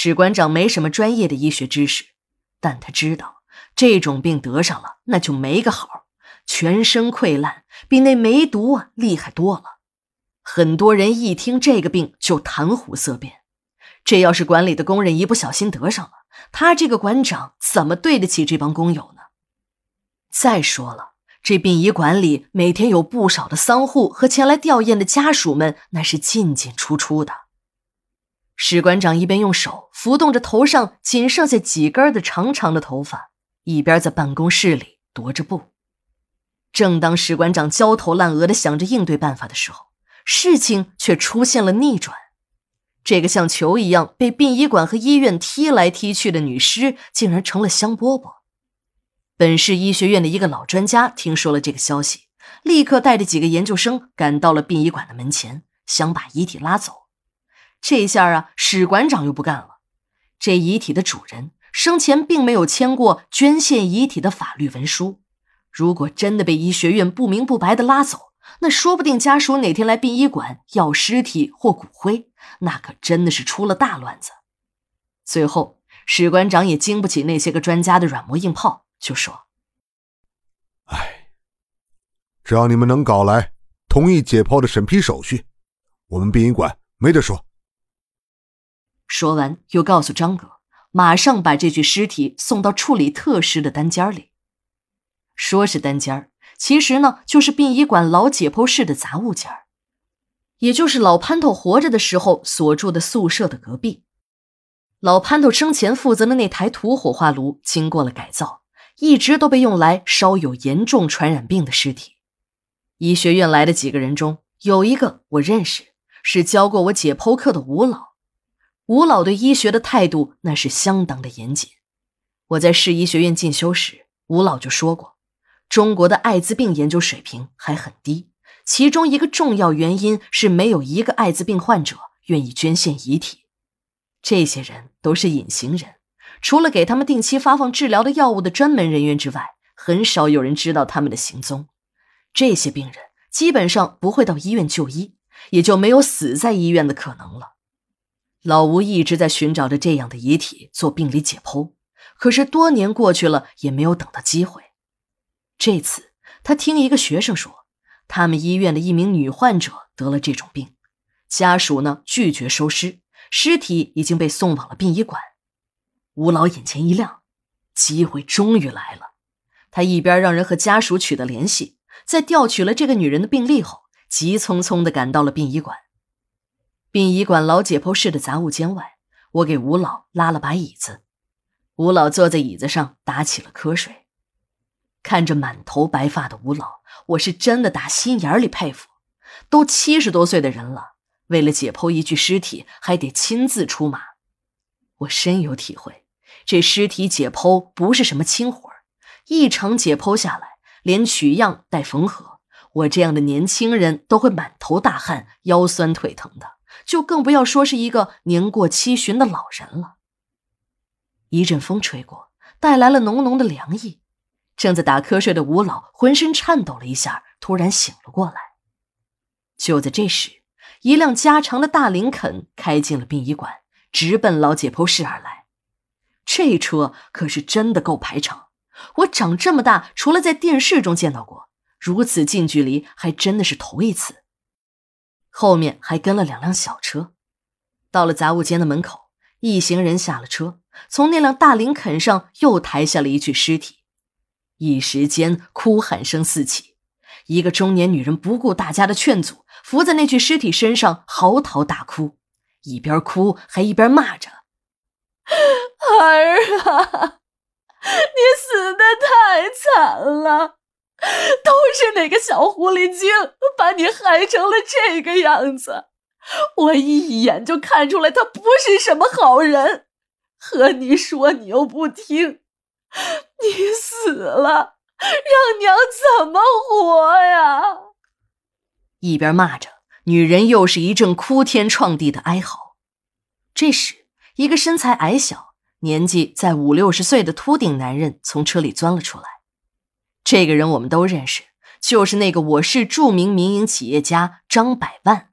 史馆长没什么专业的医学知识，但他知道这种病得上了那就没个好，全身溃烂，比那梅毒啊厉害多了。很多人一听这个病就谈虎色变，这要是馆里的工人一不小心得上了，他这个馆长怎么对得起这帮工友呢？再说了，这殡仪馆里每天有不少的丧户和前来吊唁的家属们，那是进进出出的。史馆长一边用手拂动着头上仅剩下几根的长长的头发，一边在办公室里踱着步。正当史馆长焦头烂额的想着应对办法的时候，事情却出现了逆转。这个像球一样被殡仪馆和医院踢来踢去的女尸，竟然成了香饽饽。本市医学院的一个老专家听说了这个消息，立刻带着几个研究生赶到了殡仪馆的门前，想把遗体拉走。这下啊，史馆长又不干了。这遗体的主人生前并没有签过捐献遗体的法律文书，如果真的被医学院不明不白的拉走，那说不定家属哪天来殡仪馆要尸体或骨灰，那可真的是出了大乱子。最后，史馆长也经不起那些个专家的软磨硬泡，就说：“哎，只要你们能搞来同意解剖的审批手续，我们殡仪馆没得说。”说完，又告诉张哥，马上把这具尸体送到处理特尸的单间里。说是单间其实呢，就是殡仪馆老解剖室的杂物间也就是老潘头活着的时候所住的宿舍的隔壁。老潘头生前负责的那台土火化炉经过了改造，一直都被用来烧有严重传染病的尸体。医学院来的几个人中，有一个我认识，是教过我解剖课的吴老。吴老对医学的态度那是相当的严谨。我在市医学院进修时，吴老就说过，中国的艾滋病研究水平还很低，其中一个重要原因是没有一个艾滋病患者愿意捐献遗体。这些人都是隐形人，除了给他们定期发放治疗的药物的专门人员之外，很少有人知道他们的行踪。这些病人基本上不会到医院就医，也就没有死在医院的可能了。老吴一直在寻找着这样的遗体做病理解剖，可是多年过去了也没有等到机会。这次他听一个学生说，他们医院的一名女患者得了这种病，家属呢拒绝收尸，尸体已经被送往了殡仪馆。吴老眼前一亮，机会终于来了。他一边让人和家属取得联系，在调取了这个女人的病历后，急匆匆地赶到了殡仪馆。殡仪馆老解剖室的杂物间外，我给吴老拉了把椅子，吴老坐在椅子上打起了瞌睡。看着满头白发的吴老，我是真的打心眼里佩服。都七十多岁的人了，为了解剖一具尸体，还得亲自出马。我深有体会，这尸体解剖不是什么轻活一场解剖下来，连取样带缝合，我这样的年轻人都会满头大汗、腰酸腿疼的。就更不要说是一个年过七旬的老人了。一阵风吹过，带来了浓浓的凉意。正在打瞌睡的吴老浑身颤抖了一下，突然醒了过来。就在这时，一辆加长的大林肯开进了殡仪馆，直奔老解剖室而来。这车可是真的够排场，我长这么大，除了在电视中见到过，如此近距离还真的是头一次。后面还跟了两辆小车，到了杂物间的门口，一行人下了车，从那辆大林肯上又抬下了一具尸体，一时间哭喊声四起。一个中年女人不顾大家的劝阻，伏在那具尸体身上嚎啕大哭，一边哭还一边骂着：“儿啊，你死的太惨了！”都是那个小狐狸精把你害成了这个样子，我一眼就看出来他不是什么好人。和你说你又不听，你死了，让娘怎么活呀？一边骂着，女人又是一阵哭天创地的哀嚎。这时，一个身材矮小、年纪在五六十岁的秃顶男人从车里钻了出来。这个人我们都认识，就是那个我市著名民营企业家张百万。